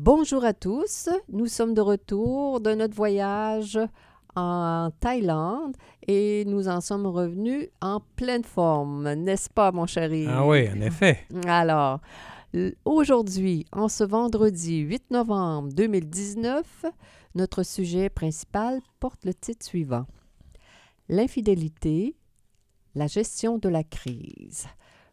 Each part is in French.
Bonjour à tous, nous sommes de retour de notre voyage en Thaïlande et nous en sommes revenus en pleine forme, n'est-ce pas mon chéri? Ah oui, en effet. Alors, Aujourd'hui, en ce vendredi 8 novembre 2019, notre sujet principal porte le titre suivant. L'infidélité, la gestion de la crise.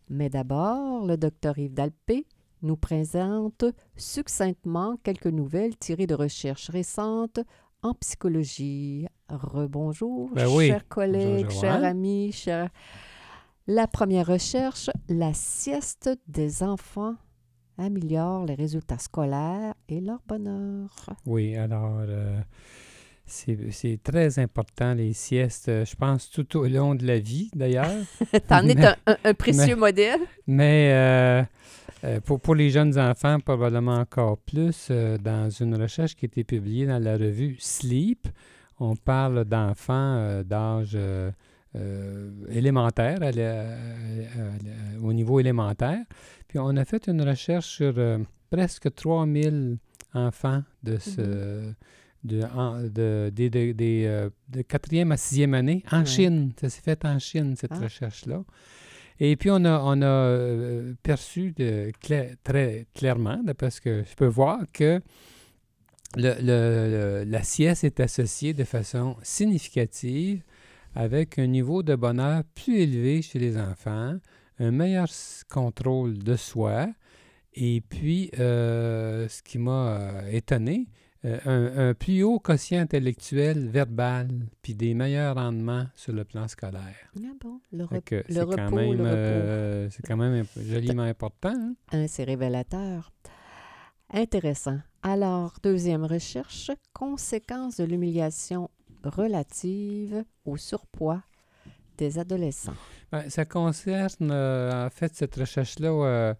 Mais d'abord, le docteur Yves Dalpé nous présente succinctement quelques nouvelles tirées de recherches récentes en psychologie. Rebonjour, ben oui. chers collègues, chers amis, chers... La première recherche, la sieste des enfants améliore les résultats scolaires et leur bonheur. Oui, alors euh, c'est très important les siestes, euh, je pense tout au long de la vie d'ailleurs. T'en es un, précieux modèle. Mais euh, pour, pour, les jeunes enfants, probablement encore plus, dans une recherche qui a été publiée dans la revue Sleep, on parle d'enfants d'âge euh, élémentaire, au niveau élémentaire. Puis on a fait une recherche sur euh, presque 3000 enfants de ce... Mm-hmm. De, de, de, de, quatrième à sixième année en Chine. Ça s'est fait en Chine, cette ah. recherche-là. Et puis, on a, on a euh, perçu de, très clairement, parce que je peux voir, que le, le, la sieste est associée de façon significative avec un niveau de bonheur plus élevé chez les enfants, un meilleur contrôle de soi, et puis, euh, ce qui m'a euh, étonné, euh, un, plus haut quotient intellectuel verbal, puis des meilleurs rendements sur le plan scolaire. Ah bon, le, repos, le repos, C'est quand même joliment important. Hein? hein? c'est révélateur. Intéressant. Alors, deuxième recherche, conséquences de l'humiliation relative au surpoids des adolescents. Ben, ça concerne, euh, en fait, cette recherche-là euh,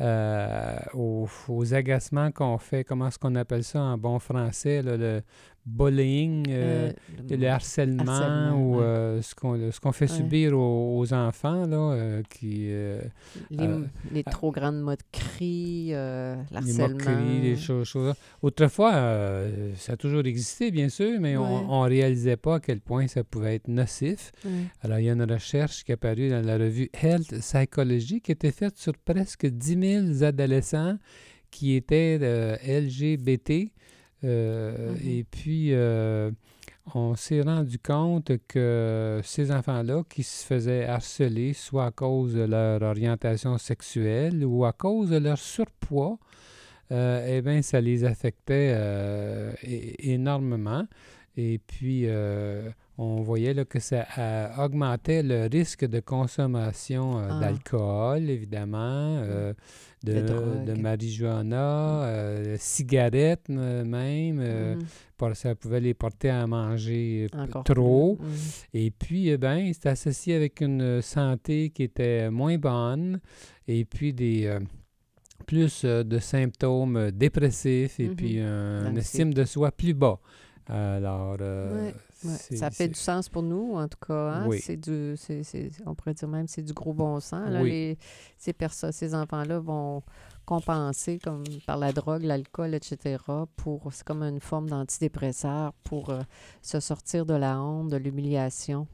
euh, aux, agacements qu'on fait, comment est-ce qu'on appelle ça en bon français, le bullying, euh, euh, le, harcèlement, ou euh, ce qu'on fait subir aux, enfants, là, qui... les, trop grandes moqueries, l'harcèlement. Les moqueries, les choses, Autrefois, ça a toujours existé, bien sûr, mais on ne réalisait pas à quel point ça pouvait être nocif. Alors, il y a une recherche qui est apparue dans la revue Health Psychology qui était faite sur presque 10 000 adolescents qui étaient LGBT, euh, mm-hmm. Et puis, euh, on s'est rendu compte que ces enfants-là qui se faisaient harceler, soit à cause de leur orientation sexuelle ou à cause de leur surpoids, euh, eh bien, ça les affectait énormément. Et puis, on voyait là, que ça augmentait le risque de consommation ah. d'alcool, évidemment. Mm de, de, marijuana, euh, cigarettes même. Euh, mm. ça pouvait les porter à manger trop. Mm. Et puis, eh ben, c'est associé avec une santé qui était moins bonne et puis des euh, plus de symptômes dépressifs et puis mm-hmm. un, estime de soi plus bas. Alors, ça fait du sens pour nous, en tout cas. Hein? C'est du, on pourrait dire même c'est du gros bon sens. Là, les, ces, ces enfants-là vont compenser comme par la drogue, l'alcool, etc. Pour, c'est comme une forme d'antidépresseur pour euh, se sortir de la honte, de l'humiliation.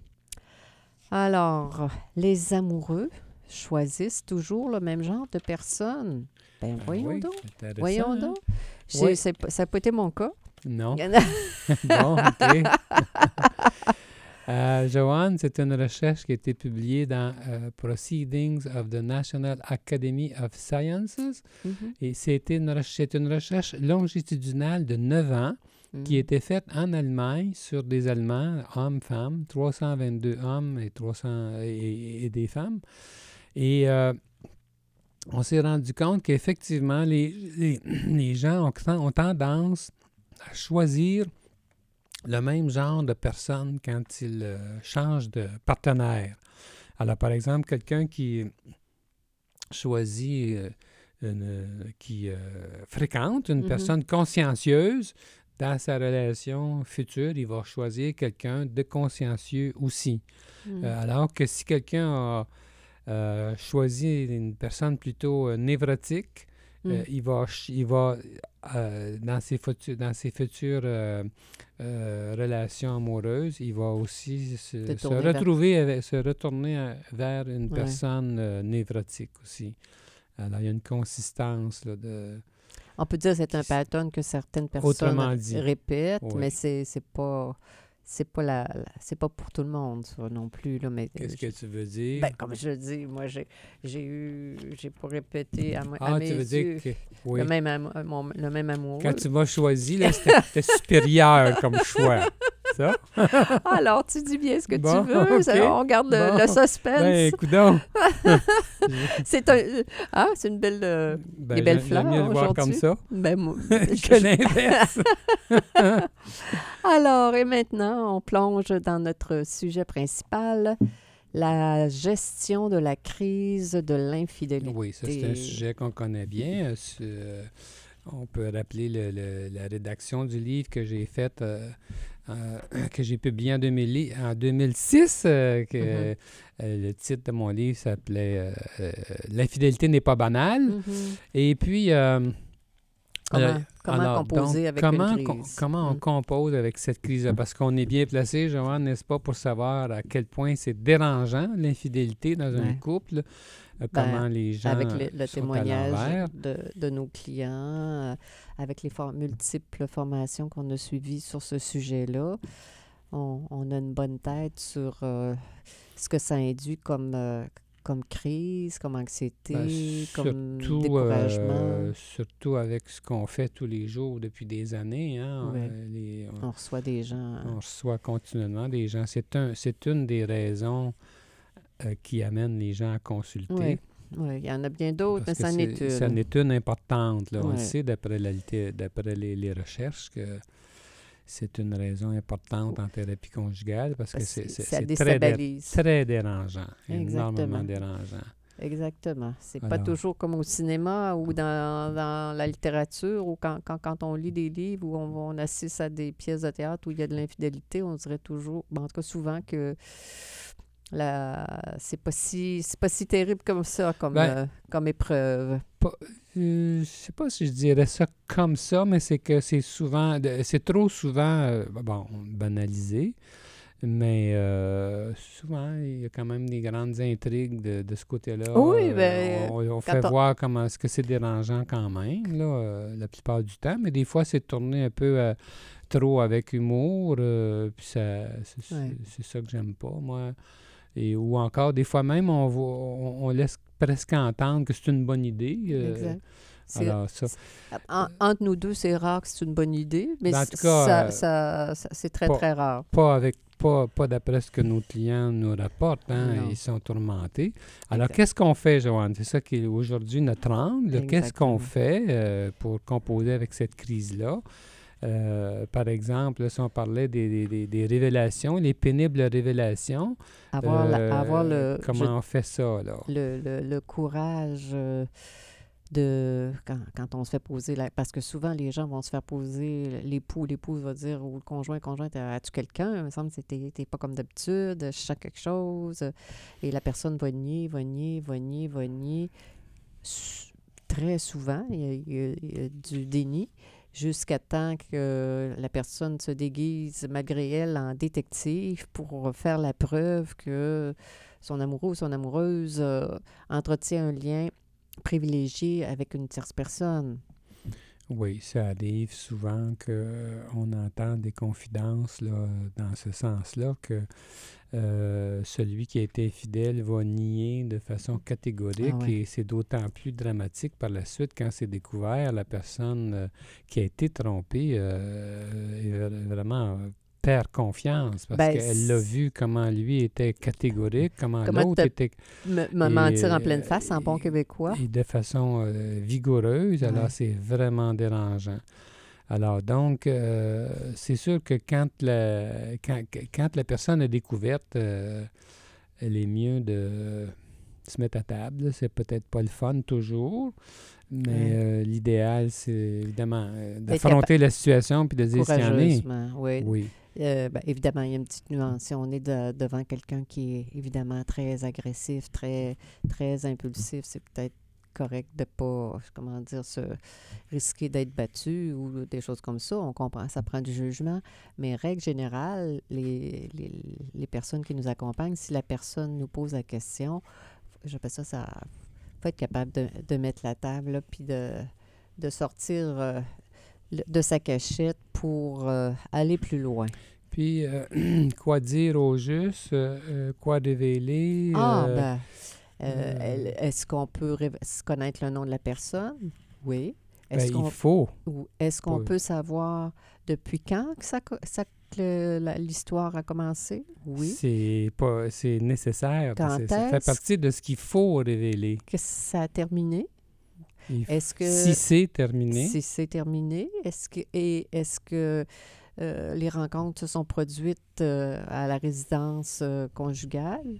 Alors, les amoureux choisissent toujours le même genre de personnes. Ben, ben voyons donc. Voyons hein? donc. Ça n'a pas été mon cas. Non. bon, OK. Euh, Joanne, c'est une recherche qui a été publiée dans euh, Proceedings of the National Academy of Sciences. Mm-hmm. Et c'était une, c'est une recherche longitudinale de 9 ans qui a mm-hmm. été faite en Allemagne sur des Allemands, hommes-femmes, 322 hommes et, 300, et, des femmes. Et euh, on s'est rendu compte qu'effectivement, les, les, gens ont, ont, tendance choisir le même genre de personne quand ils euh, changent de partenaire. Alors, par exemple, quelqu'un qui choisit, euh, qui euh, fréquente une mm-hmm. personne consciencieuse, dans sa relation future, il va choisir quelqu'un de consciencieux aussi. Mm. alors que si quelqu'un a choisi une personne plutôt névrotique, mm. il va, il va dans ses, futures, dans ses futures euh, relation amoureuse, il va aussi se, retrouver, se retourner vers une personne euh, névrotique aussi. Alors, il y a une consistance là, de... On peut dire que c'est un pattern que certaines personnes répètent, mais c'est pas c'est pas la, c'est pas pour tout le monde ça non plus là mais qu'est-ce que tu veux dire? Ben, comme je dis moi j'ai j'ai eu j'ai pas répété à, ah, tu veux dire que, oui. le même amour, le même amour. Quand tu m'as choisi là c'était supérieur comme choix ça? Alors tu dis bien ce que tu veux. on garde le, suspense. Ben c'est un ah c'est une belle euh, ben, des belles fleurs mieux le voir comme ça. Ben moi que l'inverse. Alors et maintenant on plonge dans notre sujet principal, la gestion de la crise de l'infidélité. Oui, ça c'est un sujet qu'on connaît bien. Euh, on peut rappeler la rédaction du livre que j'ai fait, euh, euh, que j'ai publié en, 2006. que, mm-hmm. le titre de mon livre s'appelait L'infidélité n'est pas banale. Mm-hmm. Et puis, Comment, composer avec comment, une crise? comment on mm. compose avec cette crise-là? Parce qu'on est bien placé, Joanne, n'est-ce pas, pour savoir à quel point c'est dérangeant, l'infidélité dans un couple. Euh, ben, comment les gens Avec le, témoignage de, de, nos clients, euh, avec les multiples formations qu'on a suivies sur ce sujet-là, on, on, a une bonne tête sur euh, ce que ça induit comme comme crise, comme anxiété, ben, comme découragement? Euh, surtout avec ce qu'on fait tous les jours depuis des années. Hein, on, reçoit des gens. On reçoit continuellement des gens. C'est un, une des raisons euh, qui amène les gens à consulter. Oui, il y en a bien d'autres, mais ça n'est une. Ça n'est une importante. Là. On le sait d'après les, les recherches que c'est une raison importante en thérapie conjugale parce, que c'est très, très dérangeant, énormément dérangeant. Exactement. C'est pas toujours comme au cinéma ou dans, la littérature ou quand, quand, on lit des livres où on, on, assiste à des pièces de théâtre où il y a de l'infidélité, on dirait toujours, ben, en tout cas souvent que c'est pas si c'est pas si terrible comme ça comme, ben, euh, comme épreuve. Pas, euh, je sais pas si je dirais ça comme ça, mais c'est que c'est souvent, c'est trop souvent, euh, bon, banalisé, mais euh, souvent, il y a quand même des grandes intrigues de, ce côté-là. Oui, bien... on, fait voir comment est-ce que c'est dérangeant quand même, là, la plupart du temps, mais des fois, c'est tourné un peu trop avec humour, puis ça, c'est, ça que j'aime pas, moi. Et, ou encore, des fois même, on, on, laisse presque entendre que c'est une bonne idée. Euh, exact. Alors, ça. entre nous deux, c'est rare que c'est une bonne idée, mais ben, ça, ça, c'est très, très rare. Pas avec pas, pas d'après ce que nos clients nous rapportent. Hein, ils sont tourmentés. Alors, qu'est-ce qu'on fait, Joanne? C'est ça qui est aujourd'hui notre angle. Qu'est-ce qu'on fait euh, pour composer avec cette crise-là? Euh, par exemple, si on parlait des, des, des, révélations, les pénibles révélations, avoir, avoir le, comment on fait ça? Là? Le, le, le courage euh, de quand, quand, on se fait poser, la, parce que souvent les gens vont se faire poser, l'époux, l'épouse va dire, ou le conjoint, conjoint, as-tu quelqu'un? Il me semble que t'es pas comme d'habitude, je cherche quelque chose. Et la personne va nier, va nier, va nier, va nier. Très souvent, il y a du déni jusqu'à temps que la personne se déguise, malgré elle, en détective pour faire la preuve que son amoureux ou son amoureuse euh, entretient un lien privilégié avec une tierce personne. Oui, ça arrive souvent qu'on entend des confidences là, dans ce sens-là que euh, celui qui a été fidèle va nier de façon catégorique ah et c'est d'autant plus dramatique par la suite quand c'est découvert la personne euh, qui a été trompée euh, est vraiment perd confiance parce ben, qu'elle l'a vu comment lui était catégorique, comment, l'autre était... Me, mentir en pleine face en bon québécois. Et de façon vigoureuse, alors c'est vraiment dérangeant. Alors donc, euh, c'est sûr que quand la, quand, quand, la personne est découverte, euh, elle est mieux de se mettre à table. C'est peut-être pas le fun toujours, mais euh, l'idéal, c'est évidemment d'affronter la situation puis de dire qu'il y en est. Oui. oui. Euh, ben, évidemment, il y a une petite nuance. Si on est devant quelqu'un qui est évidemment très agressif, très, très impulsif, c'est peut-être correct de ne pas, comment dire, se risquer d'être battu ou des choses comme ça. On comprend, ça prend du jugement. Mais règle générale, les, les, les personnes qui nous accompagnent, si la personne nous pose la question, j'appelle ça, ça faut être capable de, mettre la table, puis de, de sortir euh, de sa cachette pour euh, aller plus loin. Puis, euh, quoi dire au juste, quoi révéler? Ah, ben, est-ce qu'on peut connaître le nom de la personne? Oui. Est-ce ben, il faut. Est-ce qu'on peut savoir depuis quand que ça, ça l'histoire a commencé? Oui. C'est pas c'est nécessaire. ça fait partie de ce qu'il faut révéler. Que ça a terminé? Est-ce que si c'est terminé? Si c'est terminé, est-ce que et est-ce que euh, les rencontres se sont produites euh, à la résidence euh, conjugale?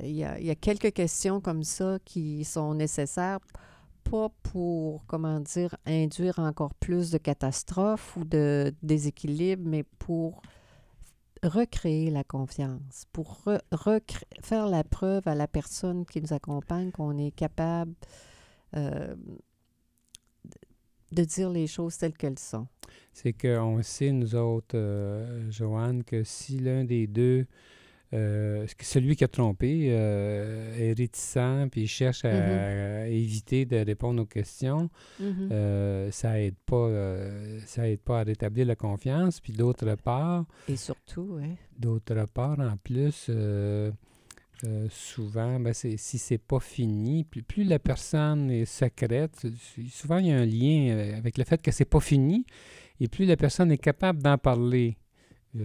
Il y, a, quelques questions comme ça qui sont nécessaires pas pour, comment dire, induire encore plus de catastrophes ou de déséquilibres, mais pour recréer la confiance, pour faire la preuve à la personne qui nous accompagne qu'on est capable euh, de dire les choses telles qu'elles sont. C'est qu'on sait, nous autres, euh, Joanne, que si l'un des deux euh, celui qui a trompé euh, est réticent puis cherche à, mm-hmm. éviter de répondre aux questions. Mm-hmm. Euh, ça aide pas ça aide pas à rétablir la confiance. Puis d'autre part... Et surtout. D'autre part, en plus, souvent, ben si c'est pas fini, plus, plus, la personne est secrète, souvent il y a un lien avec le fait que c'est pas fini, et plus la personne est capable d'en parler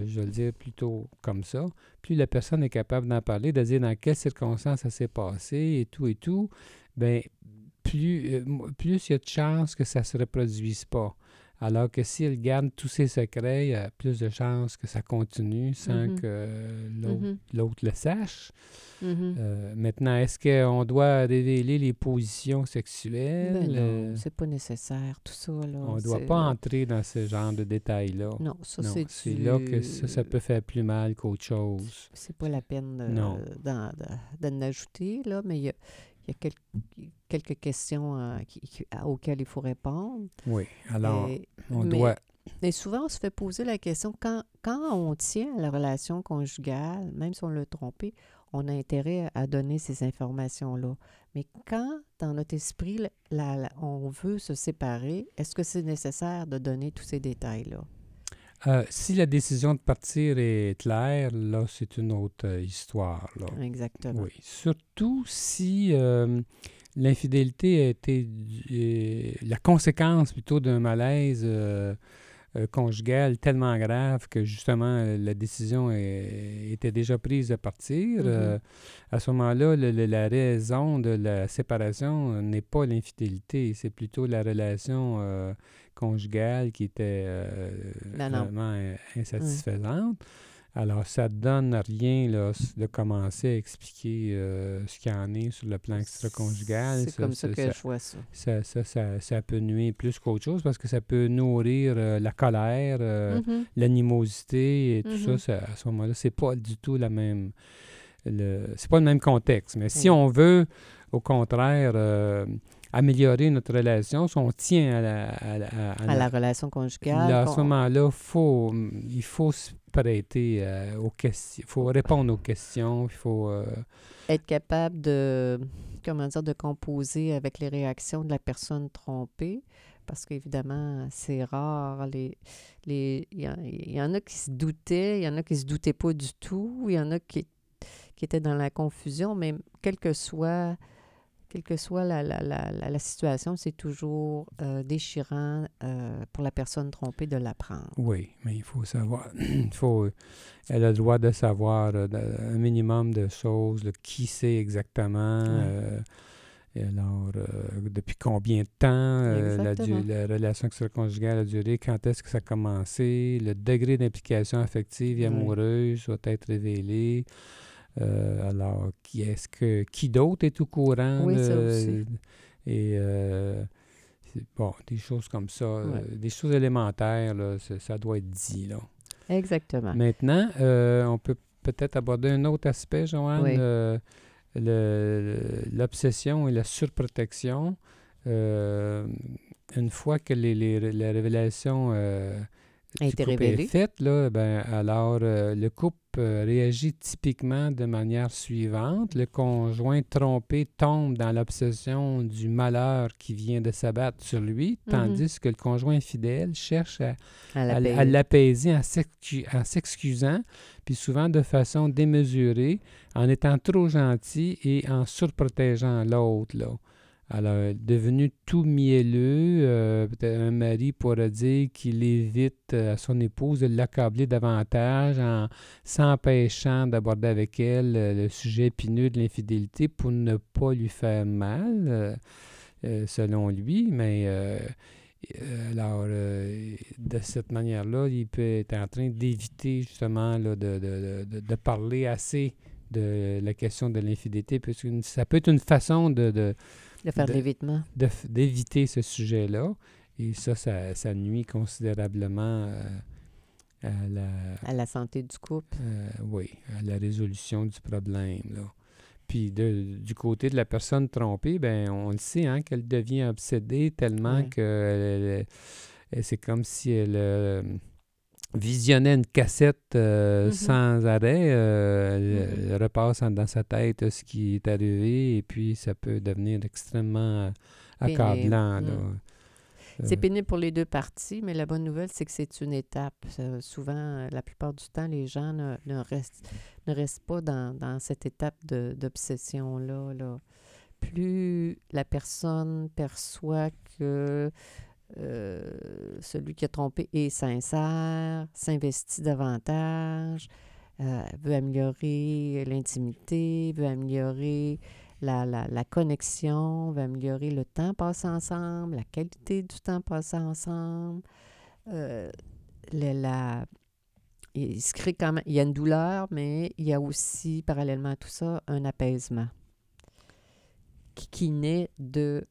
je vais le dire plutôt comme ça, plus la personne est capable d'en parler, de dire dans quelles circonstances ça s'est passé et tout et tout, bien, plus, euh, plus il y a de chances que ça ne se reproduise pas. Alors que si elle garde tous ses secrets, il y a plus de chances que ça continue sans mm-hmm. que mm-hmm. l'autre le sache. Mm-hmm. Euh, maintenant, est-ce qu'on doit révéler les positions sexuelles? Ben non, euh, c'est pas nécessaire, tout ça. Là, on ne doit pas entrer dans ce genre de détails-là. Non, ça c'est C'est là que ça, ça, peut faire plus mal qu'autre chose. C'est pas la peine d'en ajouter, là, mais il y a, il y a quelques, questions euh, auxquelles il faut répondre. Oui, alors on doit... Mais souvent, on se fait poser la question, quand, quand on tient à la relation conjugale, même si on l'a trompé, on a intérêt à donner ces informations-là. Mais quand, dans notre esprit, on veut se séparer, est-ce que c'est nécessaire de donner tous ces détails-là? Euh, si la décision de partir est claire, là, c'est une autre euh, histoire. Là. Exactement. Oui. Surtout si euh, l'infidélité a été la conséquence plutôt d'un malaise conjugal tellement grave que justement la décision était déjà prise de partir. Mm-hmm. à ce moment-là, la raison de la séparation n'est pas l'infidélité, c'est plutôt la relation conjugale qui était euh, vraiment insatisfaisante. Alors, ça ne donne rien là, de commencer à expliquer euh, ce qu'il y en est sur le plan extra-conjugal. C'est comme ça, que je vois ça. Ça, ça, peut nuire plus qu'autre chose parce que ça peut nourrir euh, la colère, mm-hmm. l'animosité et tout mm-hmm. ça, À ce moment-là, c'est pas du tout la même... C'est pas le même contexte. Mais si on veut, au contraire améliorer notre relation, si on tient à la, à la, relation conjugale. à ce moment-là, faut, il faut se prêter euh, aux questions, il faut répondre aux questions, il faut... Euh, Être capable de, comment dire, de composer avec les réactions de la personne trompée parce qu'évidemment, c'est rare. Les, les, il, y en, a qui se doutaient, il y en a qui se doutaient pas du tout, il y en a qui, qui étaient dans la confusion, mais quel que soit quelle que soit la, la, la, la situation, c'est toujours euh, déchirant euh, pour la personne trompée de l'apprendre. Oui, mais il faut savoir, il faut, elle a le droit de savoir euh, un minimum de choses, qui sait exactement, alors depuis combien de temps la, la, relation extra-conjugale a duré, quand est-ce que ça a commencé, le degré d'implication affective et amoureuse doit être révélé. Euh, alors, qui est-ce que qui d'autre est au courant? Oui, ça aussi. Et euh, bon, des choses comme ça, euh, des choses élémentaires, là, ça, doit être dit. Là. Exactement. Maintenant, on peut peut-être aborder un autre aspect, Joanne, l'obsession et la surprotection. une fois que les, les, la révélation été révélée. est faite, là, ben, alors le couple réagit typiquement de manière suivante. Le conjoint trompé tombe dans l'obsession du malheur qui vient de s'abattre sur lui, mm-hmm. tandis que le conjoint fidèle cherche à, à l'apaiser en s'excusant, puis souvent de façon démesurée, en étant trop gentil et en surprotégeant l'autre. Alors, devenu tout mielleux, euh, un mari pourrait dire qu'il évite euh, à son épouse de l'accabler davantage en s'empêchant d'aborder avec elle euh, le sujet épineux de l'infidélité pour ne pas lui faire mal, selon lui. Mais alors, de cette manière-là, il peut être en train d'éviter justement de, de, de, parler assez de la question de l'infidélité, parce que ça peut être une façon de de faire de l'évitement. D'éviter ce sujet-là. Et ça, ça, nuit considérablement euh, à, la, à la santé du couple. Euh, oui, à la résolution du problème. Là. Puis de, du côté de la personne trompée, ben on le sait hein, qu'elle devient obsédée tellement que c'est comme si elle euh, visionnait une cassette mm-hmm. sans arrêt. Mm-hmm. elle, repasse dans sa tête ce qui est arrivé et puis ça peut devenir extrêmement accablant. Mm. C'est pénible pour les deux parties, mais la bonne nouvelle, c'est que c'est une étape. souvent, la plupart du temps, les gens ne, restent, ne restent pas dans, dans cette étape d'obsession-là. Là. Plus la personne perçoit que euh, celui qui a trompé est sincère, s'investit davantage, euh, veut améliorer l'intimité, veut améliorer la, la, la, connexion, veut améliorer le temps passé ensemble, la qualité du temps passé ensemble. Euh, la, il se crée quand même, il y a une douleur, mais il y a aussi, parallèlement à tout ça, un apaisement qui, qui naît de,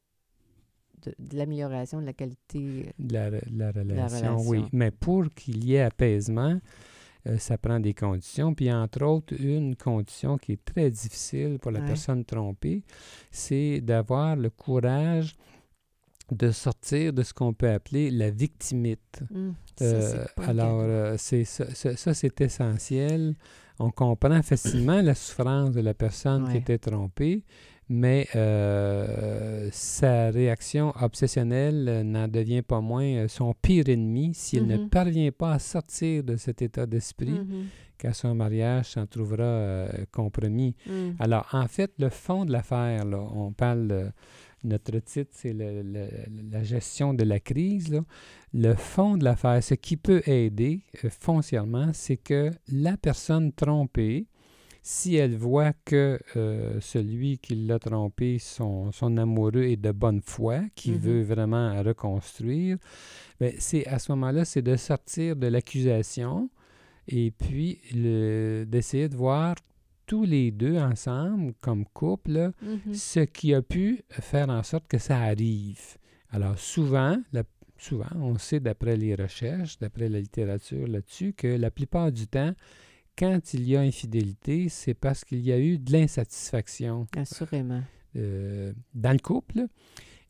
de, l'amélioration de la qualité de la, la, relation, Oui, mais pour qu'il y ait apaisement, euh, ça prend des conditions. Puis, entre autres, une condition qui est très difficile pour la personne trompée, c'est d'avoir le courage de sortir de ce qu'on peut appeler la victimite. Hum, euh, alors, euh, c'est ça, ça c'est essentiel. On comprend facilement la souffrance de la personne qui était trompée, mais euh, sa réaction obsessionnelle n'en devient pas moins euh, son pire ennemi s'il ne mm-hmm. parvient pas à sortir de cet état d'esprit, mm-hmm. qu'à son mariage s'en trouvera euh, compromis. Mm. Alors, en fait, le fond de l'affaire, on parle, notre titre, c'est la gestion de la crise. Le fond de l'affaire, ce qui peut aider foncièrement, c'est que la personne trompée, si elle voit que euh, celui qui l'a trompé, son, son, amoureux, est de bonne foi, qui mm-hmm. veut vraiment reconstruire, ben, c'est à ce moment-là, c'est de sortir de l'accusation et puis d'essayer de voir tous les deux ensemble, comme couple, mm-hmm. ce qui a pu faire en sorte que ça arrive. Alors souvent, souvent, on sait d'après les recherches, d'après la littérature là-dessus, que la plupart du temps, quand il y a infidélité, c'est parce qu'il y a eu de l'insatisfaction. Assurément. Euh, dans le couple.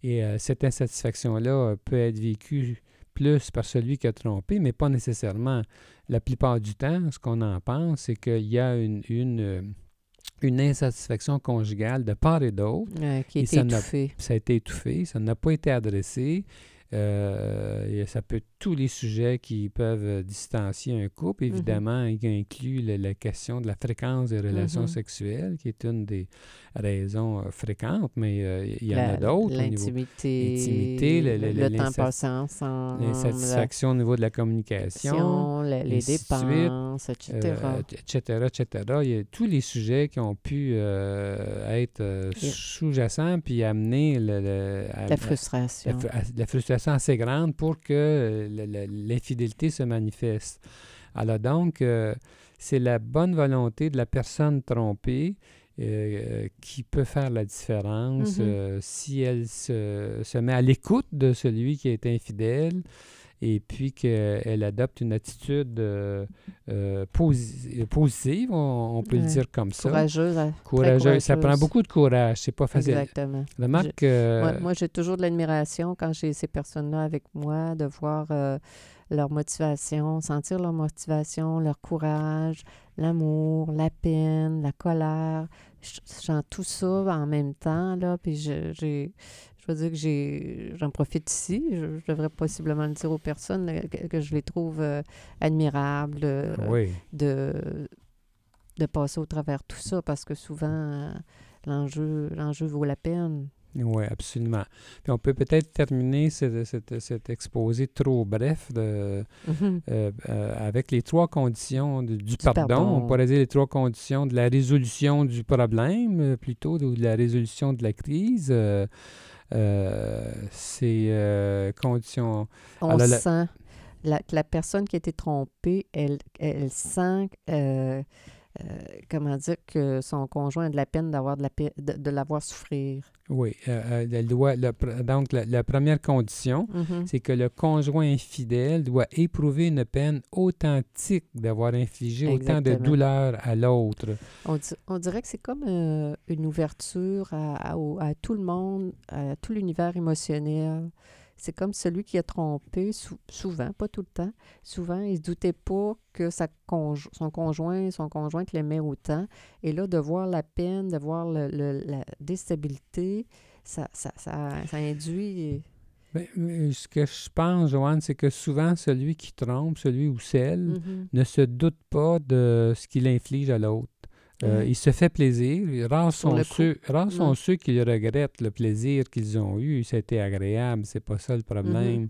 Et euh, cette insatisfaction-là euh, peut être vécue plus par celui qui a trompé, mais pas nécessairement. La plupart du temps, ce qu'on en pense, c'est qu'il y a une, une, une, insatisfaction conjugale de part et d'autre. qui a été étouffée. Ça a été étouffé, ça n'a pas été adressé. Euh, et ça peut être tous les sujets qui peuvent distancier un couple. Mm-hmm. Évidemment, il inclut la, question de la fréquence des relations mm-hmm. sexuelles, qui est une des raisons euh, fréquentes, mais euh, il y en a d'autres. L'intimité, le, temps passé ensemble. L'insatisfaction au niveau de la communication. les dépenses, etc. etc., etc. Il y a tous les sujets qui ont pu être sous-jacents puis amener la frustration. la frustration assez grande pour que euh, l'infidélité se manifeste. Alors donc, euh, c'est la bonne volonté de la personne trompée euh, qui peut faire la différence mm-hmm. si elle se, se, met à l'écoute de celui qui est infidèle et puis qu'elle adopte une attitude euh, euh, positive, on, peut le dire comme ça. Courageuse. Hein. Courageuse. Ça prend beaucoup de courage, c'est pas facile. Exactement. Moi, j'ai toujours de l'admiration quand j'ai ces personnes-là avec moi, de voir euh, leur motivation, sentir leur motivation, leur courage, l'amour, la peine, la colère. Je sens tout ça en même temps, là, puis j'ai je veux dire que j'ai, j'en profite ici. Je, devrais possiblement le dire aux personnes que, je les trouve euh, admirables euh, de, de passer au travers tout ça parce que souvent, euh, l'enjeu, l'enjeu vaut la peine. Oui, absolument. Puis on peut peut-être terminer cet, exposé trop bref de, mm-hmm. avec les trois conditions du, pardon. On pourrait dire les trois conditions de la résolution du problème, plutôt, ou de la résolution de la crise. Euh, ces euh, conditions. On sent la, la, personne qui a été trompée, elle, elle sent, euh, comment dire, que son conjoint a de la peine d'avoir de, la, de, de l'avoir souffrir? Oui, euh, euh doit, donc la, première condition, mm-hmm. c'est que le conjoint infidèle doit éprouver une peine authentique d'avoir infligé autant de douleur à l'autre. On, dirait que c'est comme euh, une ouverture à, à, tout le monde, à tout l'univers émotionnel. C'est comme celui qui a trompé, souvent, pas tout le temps, souvent, il ne se doutait pas que sa son conjoint, son conjoint l'aimait autant. Et là, de voir la peine, de voir le, la déstabilité, ça, ça, ça, ça induit... Ben, ce que je pense, Joanne, c'est que souvent, celui qui trompe, celui ou celle, mm-hmm. ne se doute pas de ce qu'il inflige à l'autre. Euh, il se fait plaisir. Rares sont, ceux, rares sont ceux qui regrettent le plaisir qu'ils ont eu. C'était agréable, c'est pas ça le problème. Mm-hmm.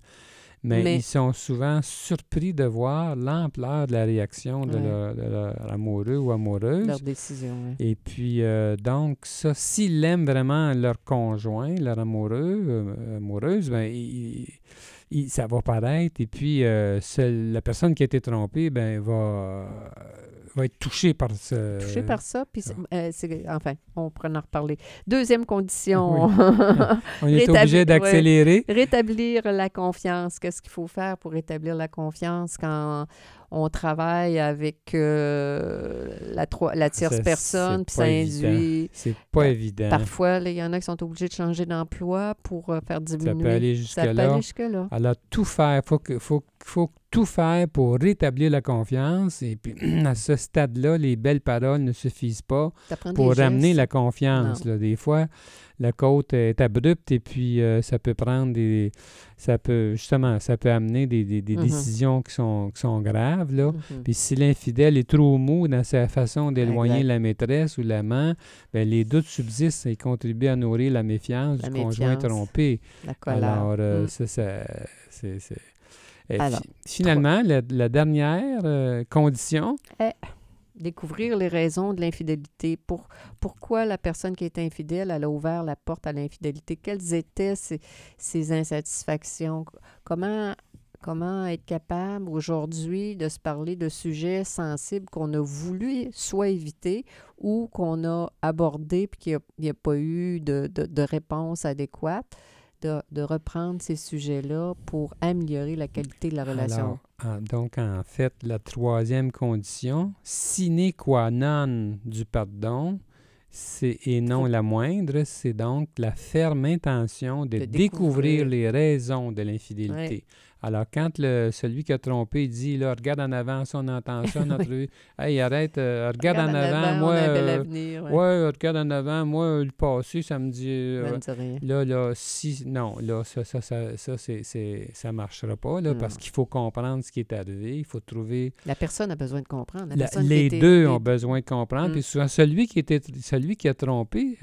Mais, ils sont souvent surpris de voir l'ampleur de la réaction de, leur, amoureux ou amoureuse. Leur décision. Et puis, euh, donc, ça, s'ils aiment vraiment leur conjoint, leur amoureux, euh, amoureuse, ben, ça va paraître. Et puis, la personne qui a été trompée, ben, va va être touché par ce... Touché par ça, puis euh, enfin, on pourrait en reparler. Deuxième condition. on est obligé d'accélérer. rétablir la confiance. Qu'est-ce qu'il faut faire pour rétablir la confiance quand on travaille avec euh, la, la tierce personne, puis ça induit... C'est pas évident. Parfois, il y en a qui sont obligés de changer d'emploi pour euh, faire diminuer. Ça peut aller jusque-là. Jusque Alors, tout faire. Il faut, que, faut, faut tout faire pour rétablir la confiance. Et puis, à ce stade-là, les belles paroles ne suffisent pas pour ramener la confiance. Là. Des fois, la côte est abrupte et puis euh, ça peut prendre des. Ça peut, justement, ça peut amener des, des, mm-hmm. décisions qui sont, qui sont graves. Là. Mm-hmm. Puis si l'infidèle est trop mou dans sa façon d'éloigner la maîtresse ou l'amant, ben, les doutes subsistent et contribuent à nourrir la méfiance du conjoint trompé. Alors, euh, mm. ça, c'est. finalement, la, dernière euh, condition? Eh découvrir les raisons de l'infidélité. Pour, pourquoi la personne qui est infidèle, elle a ouvert la porte à l'infidélité? Quelles étaient ses, insatisfactions? Comment, comment être capable aujourd'hui de se parler de sujets sensibles qu'on a voulu soit éviter ou qu'on a abordé puis qu'il n'y a, pas eu de, de réponse adéquate? de, reprendre ces sujets-là pour améliorer la qualité de la relation. donc, en fait, la troisième condition, sine qua non du pardon, c'est, et non la moindre, c'est donc la ferme intention de, découvrir. les raisons de l'infidélité. Alors, quand le, celui qui a trompé dit, là, regarde en avant, ça, on entend ça, notre oui. Hey, arrête, euh, regarde, en, avant, moi. Euh, ouais. regarde en avant, moi, le passé, ça me dit. Euh, là, là, si. Non, là, ça, ça, ça, ça, c'est, ça marchera pas, là, parce qu'il faut comprendre ce qui est arrivé. Il faut trouver. La personne a besoin de comprendre. les deux ont besoin de comprendre. Puis mm. souvent, celui qui, était, celui qui a trompé,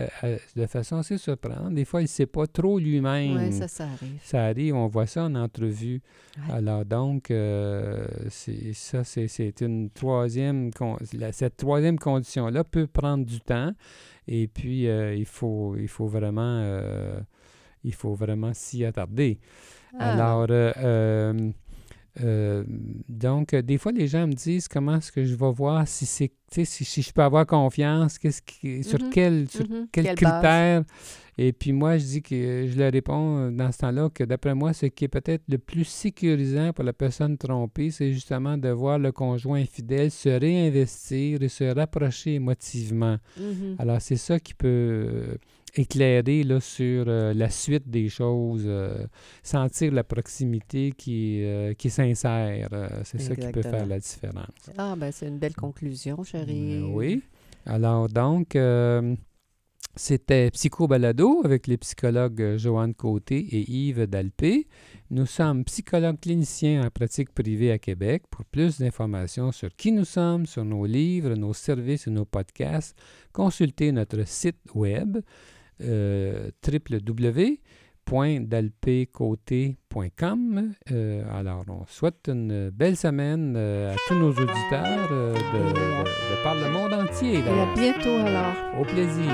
de façon assez surprenante, des fois, il ne sait pas trop lui-même. Oui, ça, ça arrive. Ça arrive, on voit ça en entrevue. Alors donc, euh, ça, c'est une troisième... cette troisième condition-là peut prendre du temps et puis euh, il, faut, il faut vraiment... Euh, il faut vraiment s'y attarder. Ah. Alors, donc, des fois, les gens me disent comment est-ce que je vais voir si c'est, si, si je peux avoir confiance, qu'est-ce qui, sur mm-hmm. quel, sur mm-hmm. quel critère. Et puis moi, je dis que je leur réponds euh, dans ce temps-là que d'après moi, ce qui est peut-être le plus sécurisant pour la personne trompée, c'est justement de voir le conjoint fidèle se réinvestir et se rapprocher émotivement. Mm-hmm. Alors, c'est ça qui peut euh, éclairer là, sur euh, la suite des choses, sentir la proximité qui, qui est sincère. c'est ça qui peut faire la différence. Ah, ben c'est une belle conclusion, chérie. oui. Alors, donc, c'était Psycho Balado avec les psychologues euh, Joanne Côté et Yves Dalpé. Nous sommes psychologues cliniciens en pratique privée à Québec. Pour plus d'informations sur qui nous sommes, sur nos livres, nos services et nos podcasts, consultez notre site web euh, www.dalpécôté.com. Euh, alors, on souhaite une belle semaine à tous nos auditeurs de, par le monde entier. Et à bientôt alors. Au plaisir.